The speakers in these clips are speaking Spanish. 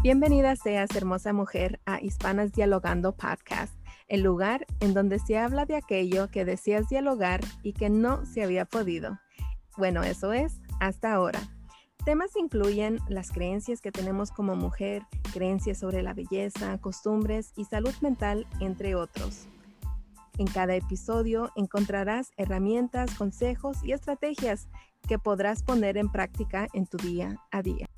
Bienvenida seas, hermosa mujer, a Hispanas Dialogando Podcast, el lugar en donde se habla de aquello que deseas dialogar y que no se había podido. Bueno, eso es, hasta ahora. Temas incluyen las creencias que tenemos como mujer, creencias sobre la belleza, costumbres y salud mental, entre otros. En cada episodio encontrarás herramientas, consejos y estrategias que podrás poner en práctica en tu día a día.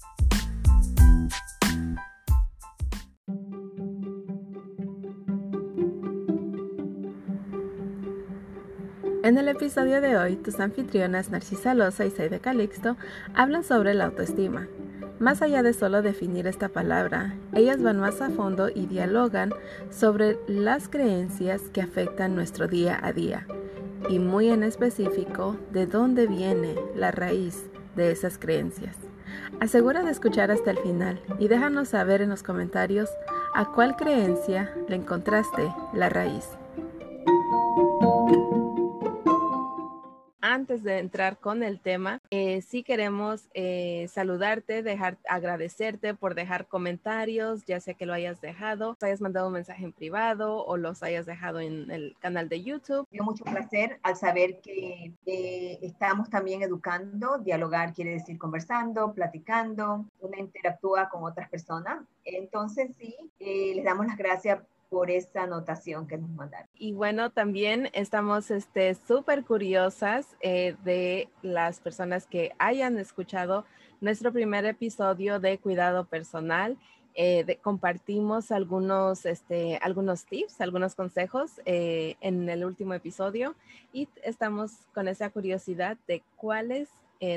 En el episodio de hoy, tus anfitrionas Narcisa Loza y Saide Calixto hablan sobre la autoestima. Más allá de solo definir esta palabra, ellas van más a fondo y dialogan sobre las creencias que afectan nuestro día a día y muy en específico de dónde viene la raíz de esas creencias. Asegura de escuchar hasta el final y déjanos saber en los comentarios a cuál creencia le encontraste la raíz. Antes de entrar con el tema, eh, sí queremos eh, saludarte, dejar, agradecerte por dejar comentarios, ya sea que lo hayas dejado, hayas mandado un mensaje en privado o los hayas dejado en el canal de YouTube. Me mucho placer al saber que eh, estamos también educando, dialogar quiere decir conversando, platicando, uno interactúa con otras personas. Entonces sí, les damos las gracias por esa anotación que nos mandaron. Y bueno, también estamos súper este, curiosas eh, de las personas que hayan escuchado nuestro primer episodio de cuidado personal. Eh, compartimos algunos, este, algunos tips, algunos consejos eh, en el último episodio y estamos con esa curiosidad de cuáles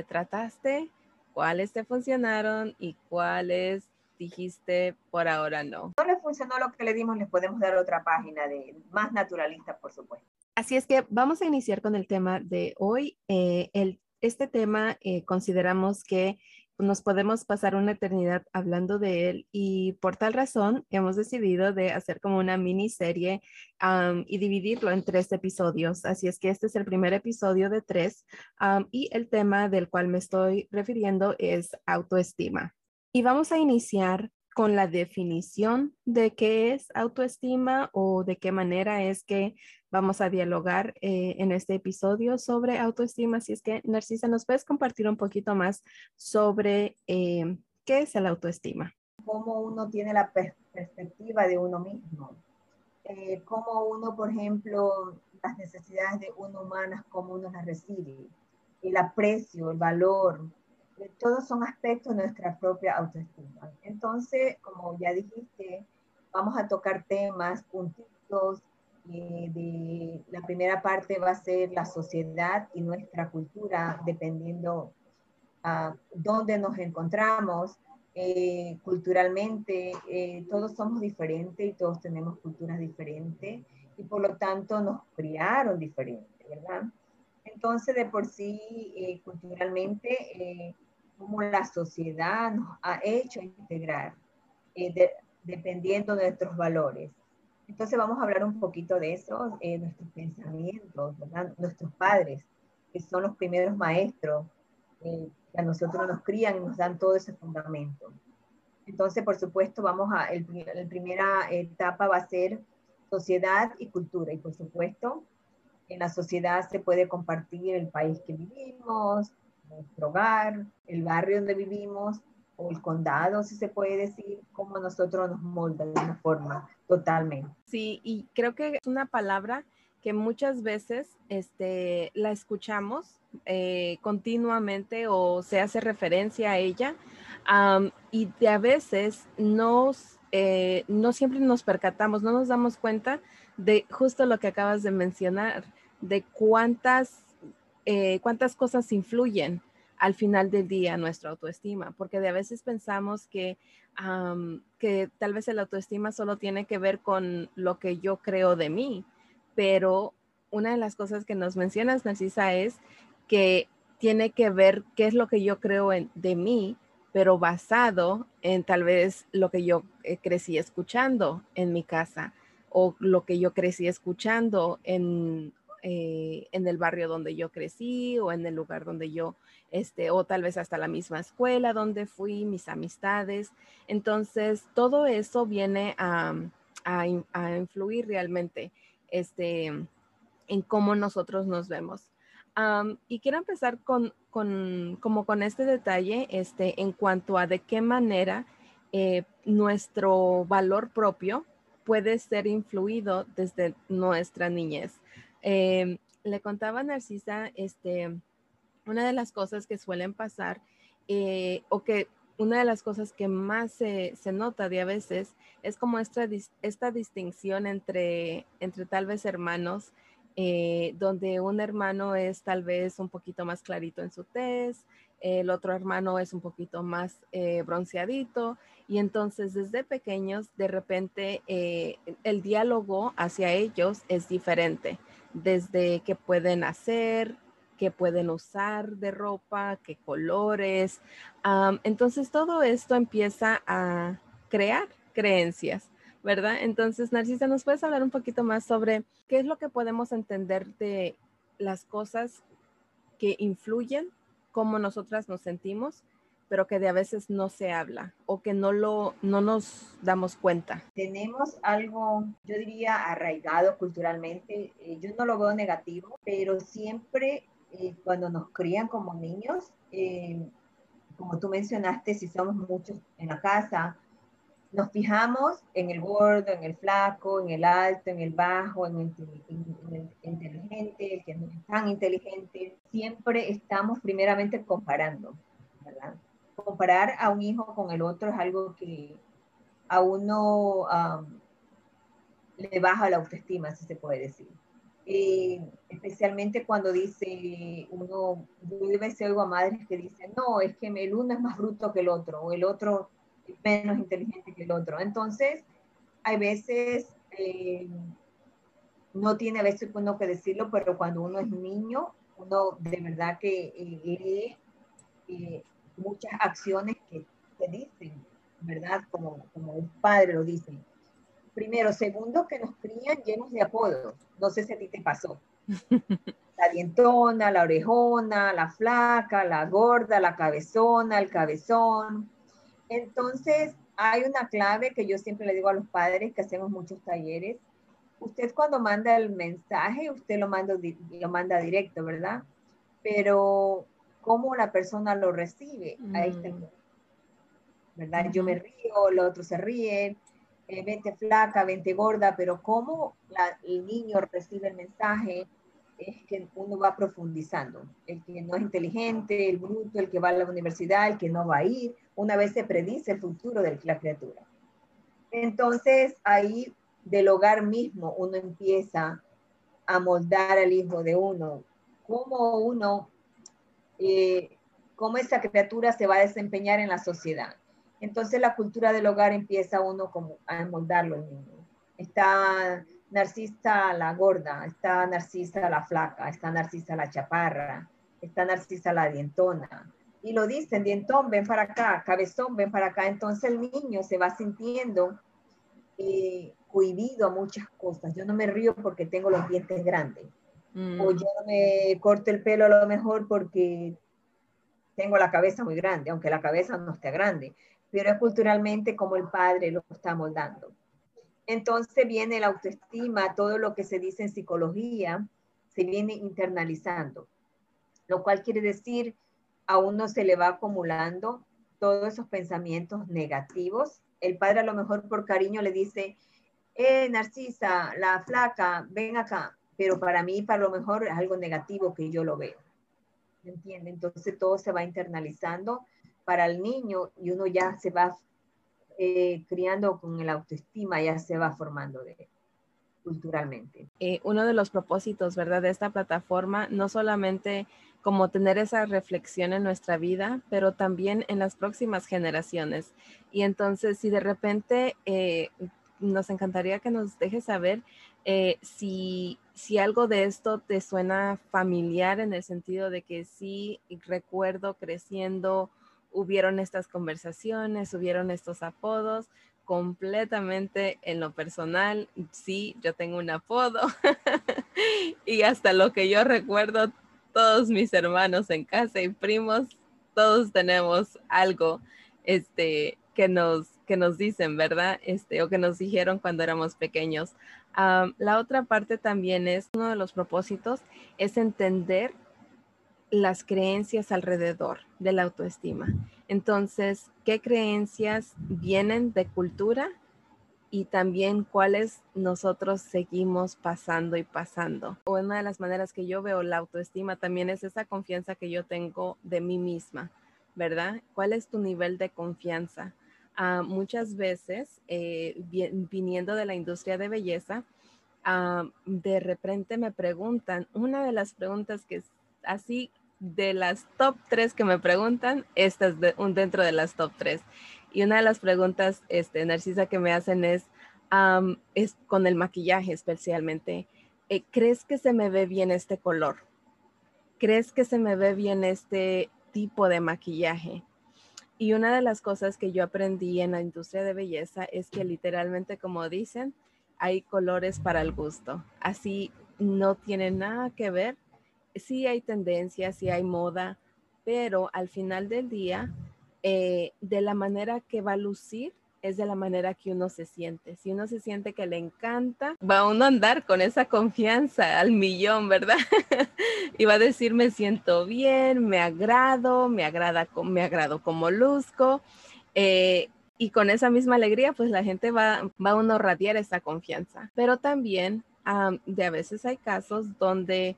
trataste, cuáles te funcionaron y cuáles dijiste por ahora no. No le funcionó lo que le dimos, les podemos dar otra página de más naturalista, por supuesto. Así es que vamos a iniciar con el tema de hoy. Eh, el, este tema eh, consideramos que nos podemos pasar una eternidad hablando de él y por tal razón hemos decidido de hacer como una miniserie y dividirlo en tres episodios. Así es que este es el primer episodio de tres y el tema del cual me estoy refiriendo es autoestima. Y vamos a iniciar con la definición de qué es autoestima o de qué manera es que vamos a dialogar eh, en este episodio sobre autoestima. Así es que, Narcisa, ¿nos puedes compartir un poquito más sobre eh, qué es el autoestima? Cómo uno tiene la perspectiva de uno mismo. Eh, cómo uno, por ejemplo, las necesidades de uno humanas, cómo uno las recibe. El aprecio, el valor, todos son aspectos de nuestra propia autoestima. Entonces, como ya dijiste, vamos a tocar temas, puntitos. Eh, de, la primera parte va a ser la sociedad y nuestra cultura, dependiendo a dónde nos encontramos. Eh, culturalmente, eh, todos somos diferentes y todos tenemos culturas diferentes y por lo tanto nos criaron diferente, ¿verdad? Entonces, de por sí, culturalmente, cómo la sociedad nos ha hecho integrar, eh, dependiendo de nuestros valores. Entonces vamos a hablar un poquito de eso, eh, nuestros pensamientos, nuestros padres, que son los primeros maestros eh, que a nosotros nos crían y nos dan todo ese fundamento. Entonces, por supuesto, vamos a, la primera etapa va a ser sociedad y cultura. Y por supuesto, en la sociedad se puede compartir el país que vivimos, nuestro hogar, el barrio donde vivimos o el condado, si se puede decir, como nosotros nos molda de una forma totalmente. Sí, y creo que es una palabra que muchas veces este, la escuchamos eh, continuamente o se hace referencia a ella y de a veces nos, eh, no siempre nos percatamos, no nos damos cuenta de justo lo que acabas de mencionar, de cuántas eh, cuántas cosas influyen al final del día nuestra autoestima, porque de a veces pensamos que, que tal vez el autoestima solo tiene que ver con lo que yo creo de mí, pero una de las cosas que nos mencionas, Narcisa, es que tiene que ver qué es lo que yo creo de mí, pero basado en tal vez lo que yo eh, crecí escuchando en mi casa o lo que yo crecí escuchando en eh, en el barrio donde yo crecí o en el lugar donde yo, este, o tal vez hasta la misma escuela donde fui, mis amistades. Entonces, todo eso viene a, a, influir realmente este, en cómo nosotros nos vemos. y quiero empezar con, con, como con este detalle este, en cuanto a de qué manera eh, nuestro valor propio puede ser influido desde nuestra niñez. Em, le contaba a Narcisa, este, una de las cosas que suelen pasar eh, o que una de las cosas que más se, nota de a veces es como esta, esta distinción entre, entre tal vez hermanos, eh, donde un hermano es tal vez un poquito más clarito en su tez, el otro hermano es un poquito más eh, bronceadito y entonces desde pequeños de repente el diálogo hacia ellos es diferente, desde qué pueden hacer, qué pueden usar de ropa, qué colores. entonces todo esto empieza a crear creencias. ¿Verdad? Entonces, Narcisa, ¿nos puedes hablar un poquito más sobre qué es lo que podemos entender de las cosas que influyen cómo nosotras nos sentimos, pero que de a veces no se habla o que no lo no nos damos cuenta. Tenemos algo, yo diría, arraigado culturalmente. Eh, yo no lo veo negativo, pero siempre eh, cuando nos crían como niños, eh, como tú mencionaste, si somos muchos en la casa, nos fijamos en el gordo, en el flaco, en el alto, en el bajo, en el, inteligente, el que no es tan inteligente. Siempre estamos primeramente comparando. Comparar a un hijo con el otro es algo que a uno le baja la autoestima, si se puede decir. Eh, especialmente cuando dice uno, yo a veces oigo a madres que dicen, no, es que el uno es más bruto que el otro, o el otro menos inteligente que el otro. Entonces, hay veces, eh, no tiene a veces uno que decirlo, pero cuando uno es niño, uno de verdad que eh, lee eh, muchas acciones que te dicen, ¿verdad? Como, como un padre lo dice. Primero, segundo, que nos crían llenos de apodos. No sé si a ti te pasó. La dientona, la orejona, la flaca, la gorda, la cabezona, el cabezón, entonces, hay una clave que yo siempre le digo a los padres que hacemos muchos talleres. Usted cuando manda el mensaje, usted lo manda, lo manda directo, ¿verdad? Pero cómo la persona lo recibe, ahí está mm. ¿verdad? Yo me río, el otro se ríe, eh, vente flaca, vente gorda, pero cómo el niño recibe el mensaje, es que uno va profundizando. El que no es inteligente, el bruto, el que va a la universidad, el que no va a ir, una vez se predice el futuro de la criatura. Entonces ahí del hogar mismo uno empieza a moldar al hijo de uno, cómo uno, eh, cómo esa criatura se va a desempeñar en la sociedad. Entonces la cultura del hogar empieza uno como a moldarlo el niño. Está Narcisa la gorda, está Narcisa la flaca, está Narcisa la chaparra, está Narcisa la dientona. Y lo dicen, dientón, ven para acá, cabezón, ven para acá. Entonces el niño se va sintiendo eh, cohibido a muchas cosas. Yo no me río porque tengo los dientes grandes. Mm. O yo no me corto el pelo a lo mejor porque tengo la cabeza muy grande, aunque la cabeza no esté grande. Pero es culturalmente como el padre lo está moldando. Entonces viene la autoestima, todo lo que se dice en psicología, se viene internalizando, lo cual quiere decir a uno se le va acumulando todos esos pensamientos negativos. El padre a lo mejor por cariño le dice, eh, Narcisa, la flaca, ven acá, pero para mí, para lo mejor es algo negativo que yo lo veo. ¿Me entiende? Entonces todo se va internalizando para el niño y uno ya se va eh, criando con el autoestima, ya se va formando de, culturalmente. Eh, uno de los propósitos, ¿verdad?, de esta plataforma, no solamente como tener esa reflexión en nuestra vida, pero también en las próximas generaciones. Y entonces, si de repente eh, nos encantaría que nos dejes saber si, si algo de esto te suena familiar en el sentido de que sí recuerdo creciendo hubieron estas conversaciones, hubieron estos apodos, completamente en lo personal. Sí, yo tengo un apodo y hasta lo que yo recuerdo, todos mis hermanos en casa y primos, todos tenemos algo este, que, nos, que nos dicen, ¿verdad? Este, o que nos dijeron cuando éramos pequeños. la otra parte también es, uno de los propósitos es entender las creencias alrededor de la autoestima. Entonces, ¿qué creencias vienen de cultura y también cuáles nosotros seguimos pasando y pasando? O una de las maneras que yo veo la autoestima también es esa confianza que yo tengo de mí misma, ¿verdad? ¿Cuál es tu nivel de confianza? Ah, muchas veces, eh, viniendo de la industria de belleza, ah, de repente me preguntan, una de las preguntas que así de las top tres que me preguntan, esta es de, un, dentro de las top tres. Y una de las preguntas, este, Narcisa, que me hacen es, es con el maquillaje especialmente. Eh, ¿Crees que se me ve bien este color? ¿Crees que se me ve bien este tipo de maquillaje? Y una de las cosas que yo aprendí en la industria de belleza es que literalmente, como dicen, hay colores para el gusto. Así no tiene nada que ver sí hay tendencias, sí hay moda, pero al final del día, eh, de la manera que va a lucir, es de la manera que uno se siente. Si uno se siente que le encanta, va uno a andar con esa confianza al millón, ¿verdad? y va a decir, me siento bien, me agrado, me agrada, me agrado como luzco. Eh, y con esa misma alegría, pues la gente va, va a uno radiar esa confianza. Pero también de a veces hay casos donde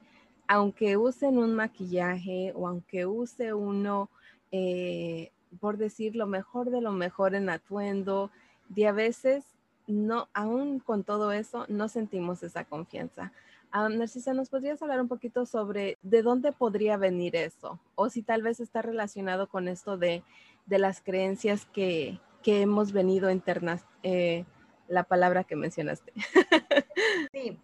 aunque usen un maquillaje o aunque use uno, eh, por decir lo mejor de lo mejor en atuendo, de a veces no, aún con todo eso, no sentimos esa confianza. Ah, Narcisa, ¿nos podrías hablar un poquito sobre de dónde podría venir eso? O si tal vez está relacionado con esto de, las creencias que, hemos venido internas, eh, la palabra que mencionaste. Sí,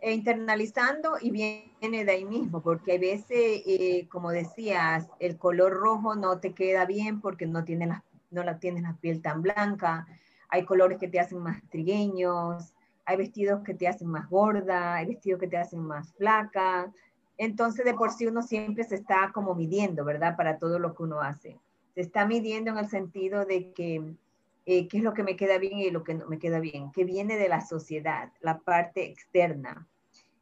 e internalizando y viene de ahí mismo, porque a veces, eh, como decías, el color rojo no te queda bien porque no, tiene la, no la tienes la piel tan blanca, hay colores que te hacen más trigueños, hay vestidos que te hacen más gorda, hay vestidos que te hacen más flaca, entonces de por sí uno siempre se está como midiendo, ¿verdad? Para todo lo que uno hace. Se está midiendo en el sentido de que eh, qué es lo que me queda bien y lo que no me queda bien, que viene de la sociedad, la parte externa.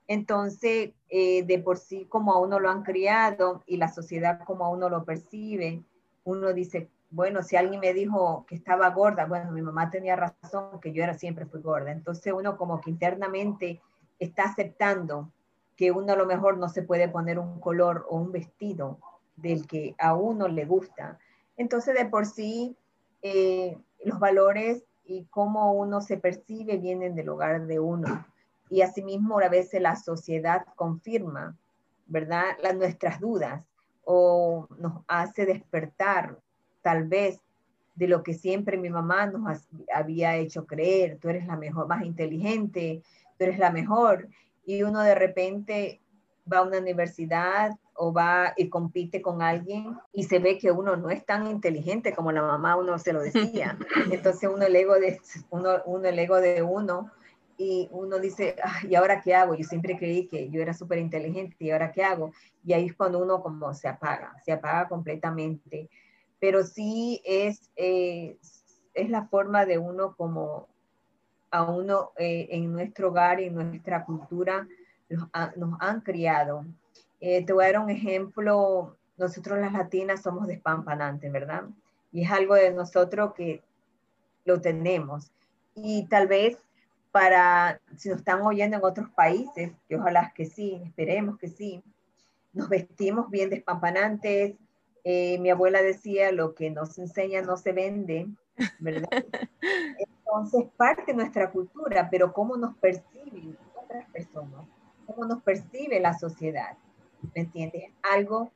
Entonces, eh, de por sí, como a uno lo han criado y la sociedad como a uno lo percibe, uno dice, bueno, si alguien me dijo que estaba gorda, bueno, mi mamá tenía razón, que yo era siempre fui gorda. Entonces uno como que internamente está aceptando que uno a lo mejor no se puede poner un color o un vestido del que a uno le gusta. Entonces de por sí eh, los valores y cómo uno se percibe vienen del hogar de uno. Y asimismo, a veces la sociedad confirma, ¿verdad?, las, nuestras dudas o nos hace despertar, tal vez, de lo que siempre mi mamá nos había hecho creer, tú eres la mejor, más inteligente, tú eres la mejor. Y uno de repente va a una universidad o va y compite con alguien y se ve que uno no es tan inteligente como la mamá uno se lo decía. Entonces uno el ego de uno, uno el ego de uno y uno dice, ¿y ahora qué hago? Yo siempre creí que yo era súper inteligente y ahora qué hago? Y ahí es cuando uno como se apaga, se apaga completamente. Pero sí es, eh, es la forma de uno como a uno eh, en nuestro hogar y en nuestra cultura nos, nos han criado eh, te voy a dar un ejemplo. Nosotros las latinas somos despampanantes, ¿verdad? Y es algo de nosotros que lo tenemos. Y tal vez para, si nos están oyendo en otros países, que ojalá que sí, esperemos que sí, nos vestimos bien despampanantes. Eh, mi abuela decía, lo que nos enseña no se vende, ¿verdad? Entonces, parte de nuestra cultura, pero cómo nos perciben otras personas, cómo nos percibe la sociedad. ¿Me entiendes? Algo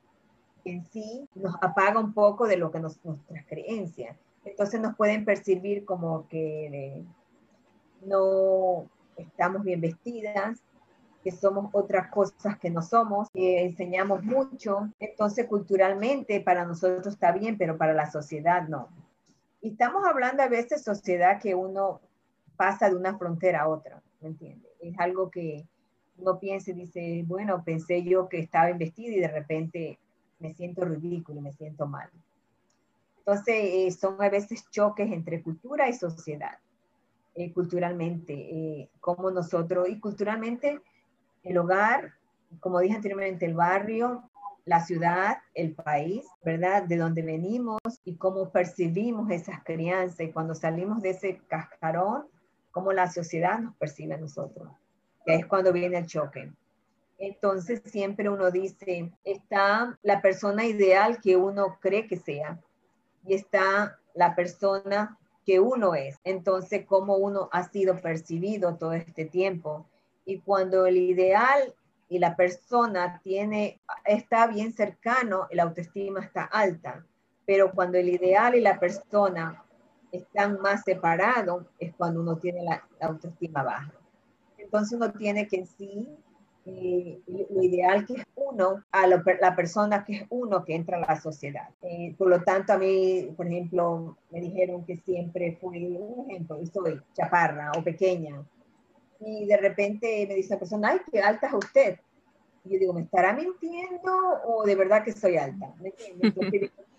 en sí nos apaga un poco de lo que nos, nuestras creencias. Entonces nos pueden percibir como que no estamos bien vestidas, que somos otras cosas que no somos, que enseñamos mucho. Entonces culturalmente para nosotros está bien, pero para la sociedad no. Y estamos hablando a veces sociedad que uno pasa de una frontera a otra, ¿me entiendes? Es algo que uno piensa y dice, bueno, pensé yo que estaba investido y de repente me siento ridículo, me siento mal. Entonces, eh, son a veces choques entre cultura y sociedad, eh, culturalmente, eh, como nosotros, y culturalmente el hogar, como dije anteriormente, el barrio, la ciudad, el país, ¿verdad? De donde venimos y cómo percibimos esas crianzas y cuando salimos de ese cascarón, cómo la sociedad nos percibe a nosotros, es cuando viene el choque. Entonces siempre uno dice, está la persona ideal que uno cree que sea y está la persona que uno es. Entonces, cómo uno ha sido percibido todo este tiempo. Y cuando el ideal y la persona tiene, está bien cercano, la autoestima está alta. Pero cuando el ideal y la persona están más separados, es cuando uno tiene la, autoestima baja. Entonces uno tiene que sí lo ideal que es uno a la persona que es uno que entra a la sociedad. Eh, por lo tanto, a mí, por ejemplo, me dijeron que siempre fui, un ejemplo, soy chaparra o pequeña. Y de repente me dice la persona, ay, qué alta es usted. Y yo digo, ¿me estará mintiendo o de verdad que soy alta? ¿Me entiendes?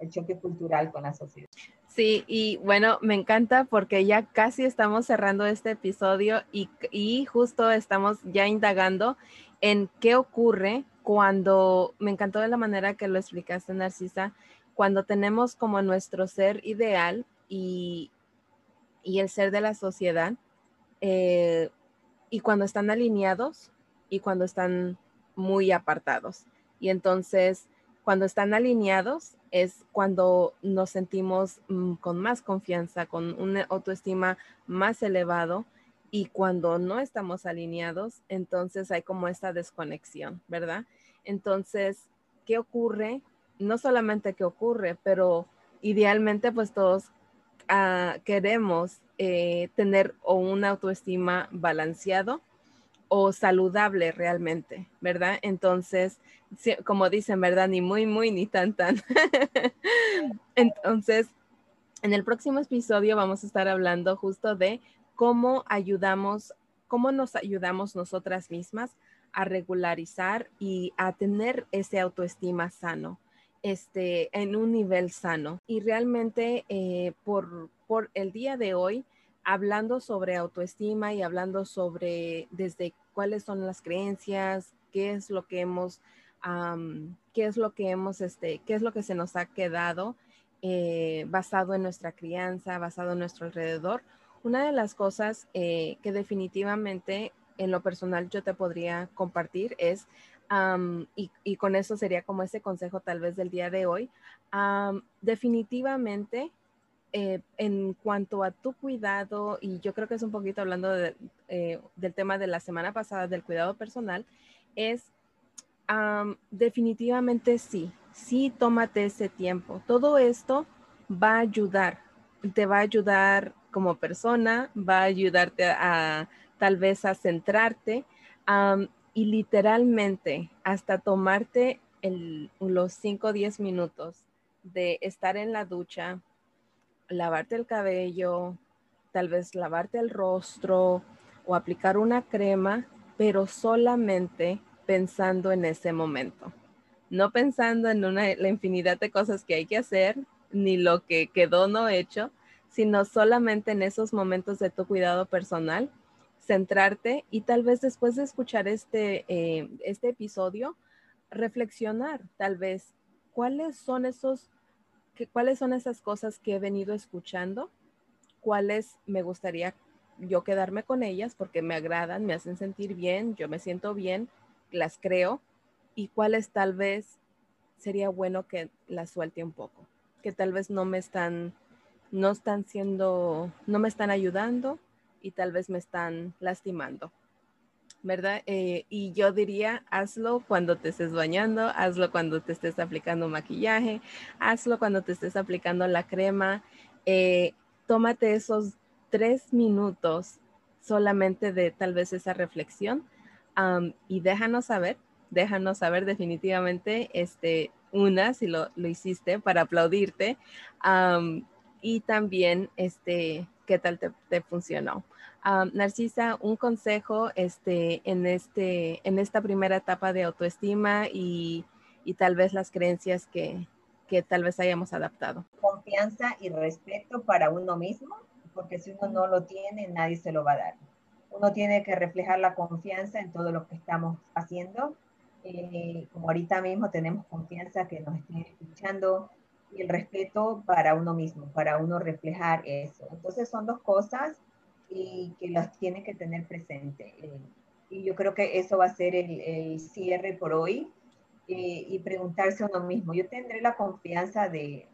el choque cultural con la sociedad. Sí, y bueno, me encanta porque ya casi estamos cerrando este episodio y, y, justo estamos ya indagando en qué ocurre cuando, me encantó de la manera que lo explicaste, Narcisa, cuando tenemos como nuestro ser ideal y, y el ser de la sociedad, eh, y cuando están alineados y cuando están muy apartados. Y entonces, cuando están alineados, es cuando nos sentimos mm, con más confianza, con una autoestima más elevado y cuando no estamos alineados, entonces hay como esta desconexión, ¿verdad? Entonces, ¿qué ocurre? No solamente qué ocurre, pero idealmente pues todos ah, queremos eh, tener o una autoestima balanceado o saludable realmente, ¿verdad? Entonces, como dicen, ¿verdad? Ni muy, muy, ni tan, tan. Entonces, en el próximo episodio vamos a estar hablando justo de cómo ayudamos, cómo nos ayudamos nosotras mismas a regularizar y a tener ese autoestima sano, este, en un nivel sano. Y realmente eh, por, por el día de hoy, hablando sobre autoestima y hablando sobre desde cuáles son las creencias, qué es lo que hemos qué es lo que hemos, este, qué es lo que se nos ha quedado eh, basado en nuestra crianza, basado en nuestro alrededor. Una de las cosas eh, que definitivamente en lo personal yo te podría compartir es, y, con eso sería como ese consejo tal vez del día de hoy, definitivamente eh, en cuanto a tu cuidado, y yo creo que es un poquito hablando del tema de la semana pasada del cuidado personal, es definitivamente sí, sí, tómate ese tiempo. Todo esto va a ayudar, te va a ayudar como persona, va a ayudarte a, tal vez a centrarte y literalmente hasta tomarte los 5 o 10 minutos de estar en la ducha, lavarte el cabello, tal vez lavarte el rostro o aplicar una crema, pero solamente pensando en ese momento, no pensando en la infinidad de cosas que hay que hacer, ni lo que quedó no hecho, sino solamente en esos momentos de tu cuidado personal, centrarte y tal vez después de escuchar este, eh, este episodio, reflexionar tal vez cuáles son esos, que, cuáles son esas cosas que he venido escuchando, cuáles me gustaría yo quedarme con ellas porque me agradan, me hacen sentir bien, yo me siento bien las creo y cuáles tal vez sería bueno que las suelte un poco, que tal vez no me están, no están siendo, no me están ayudando y tal vez me están lastimando. ¿Verdad? Eh, y yo diría, hazlo cuando te estés bañando, hazlo cuando te estés aplicando maquillaje, hazlo cuando te estés aplicando la crema. Eh, tómate esos tres minutos solamente de tal vez esa reflexión y déjanos saber, déjanos saber definitivamente, este, una, si lo, lo hiciste para aplaudirte. y también este, qué tal te, funcionó. Narcisa, un consejo este, en, este, en esta primera etapa de autoestima y, y tal vez las creencias que, que tal vez hayamos adaptado. Confianza y respeto para uno mismo, porque si uno no lo tiene, nadie se lo va a dar. Uno tiene que reflejar la confianza en todo lo que estamos haciendo. Eh, como ahorita mismo tenemos confianza que nos estén escuchando y el respeto para uno mismo, para uno reflejar eso. Entonces son dos cosas y que las tiene que tener presente. Eh, y yo creo que eso va a ser el, el cierre por hoy eh, y preguntarse a uno mismo, yo tendré la confianza de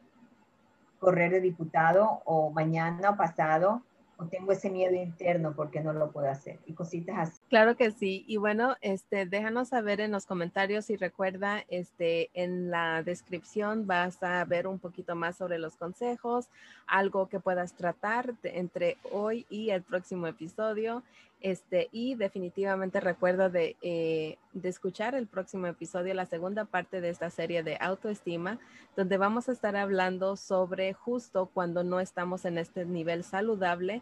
correr de diputado o mañana o pasado tengo ese miedo interno porque no lo puedo hacer y cositas así. Claro que sí. Y bueno, este, déjanos saber en los comentarios y recuerda, este, en la descripción vas a ver un poquito más sobre los consejos, algo que puedas tratar entre hoy y el próximo episodio. Este, y definitivamente recuerda de, eh, de escuchar el próximo episodio, la segunda parte de esta serie de autoestima, donde vamos a estar hablando sobre justo cuando no estamos en este nivel saludable,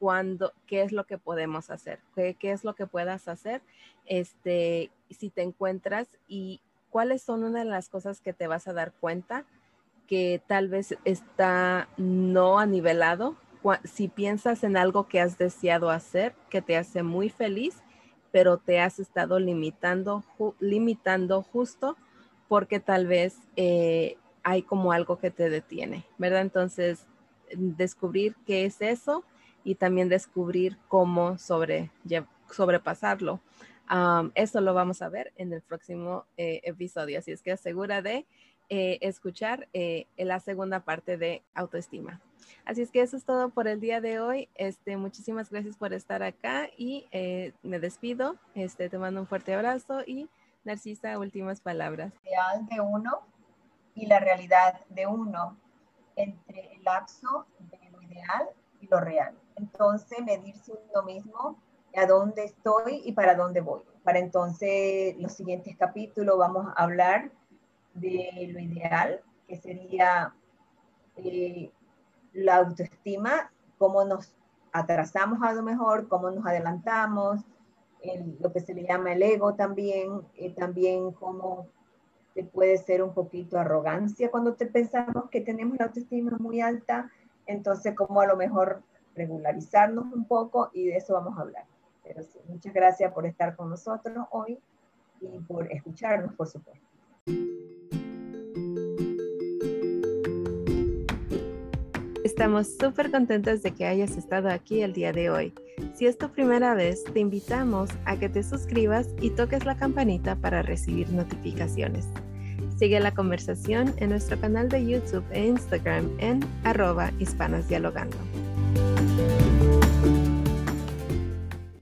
cuando, qué es lo que podemos hacer, qué, qué es lo que puedas hacer, este, si te encuentras y cuáles son una de las cosas que te vas a dar cuenta que tal vez está no anivelado si piensas en algo que has deseado hacer, que te hace muy feliz, pero te has estado limitando, limitando justo porque tal vez eh, hay como algo que te detiene, ¿verdad? Entonces, descubrir qué es eso y también descubrir cómo sobre, sobrepasarlo. eso lo vamos a ver en el próximo eh, episodio, así es que asegura de eh, escuchar la segunda parte de autoestima. Así es que eso es todo por el día de hoy. Este, muchísimas gracias por estar acá y eh, me despido. Este, te mando un fuerte abrazo y Narcisa, últimas palabras. Ideal de uno y la realidad de uno entre el lapso de lo ideal y lo real. Entonces, medirse uno mismo a dónde estoy y para dónde voy. Para entonces, los siguientes capítulos vamos a hablar de lo ideal, que sería eh, la autoestima, cómo nos atrasamos a lo mejor, cómo nos adelantamos, lo que se le llama el ego también, eh, también cómo te puede ser un poquito arrogancia cuando te pensamos que tenemos la autoestima muy alta, entonces cómo a lo mejor regularizarnos un poco y de eso vamos a hablar. Pero sí, muchas gracias por estar con nosotros hoy y por escucharnos, por supuesto. Estamos súper contentos de que hayas estado aquí el día de hoy. Si es tu primera vez, te invitamos a que te suscribas y toques la campanita para recibir notificaciones. Sigue la conversación en nuestro canal de YouTube e Instagram en arroba hispanas dialogando.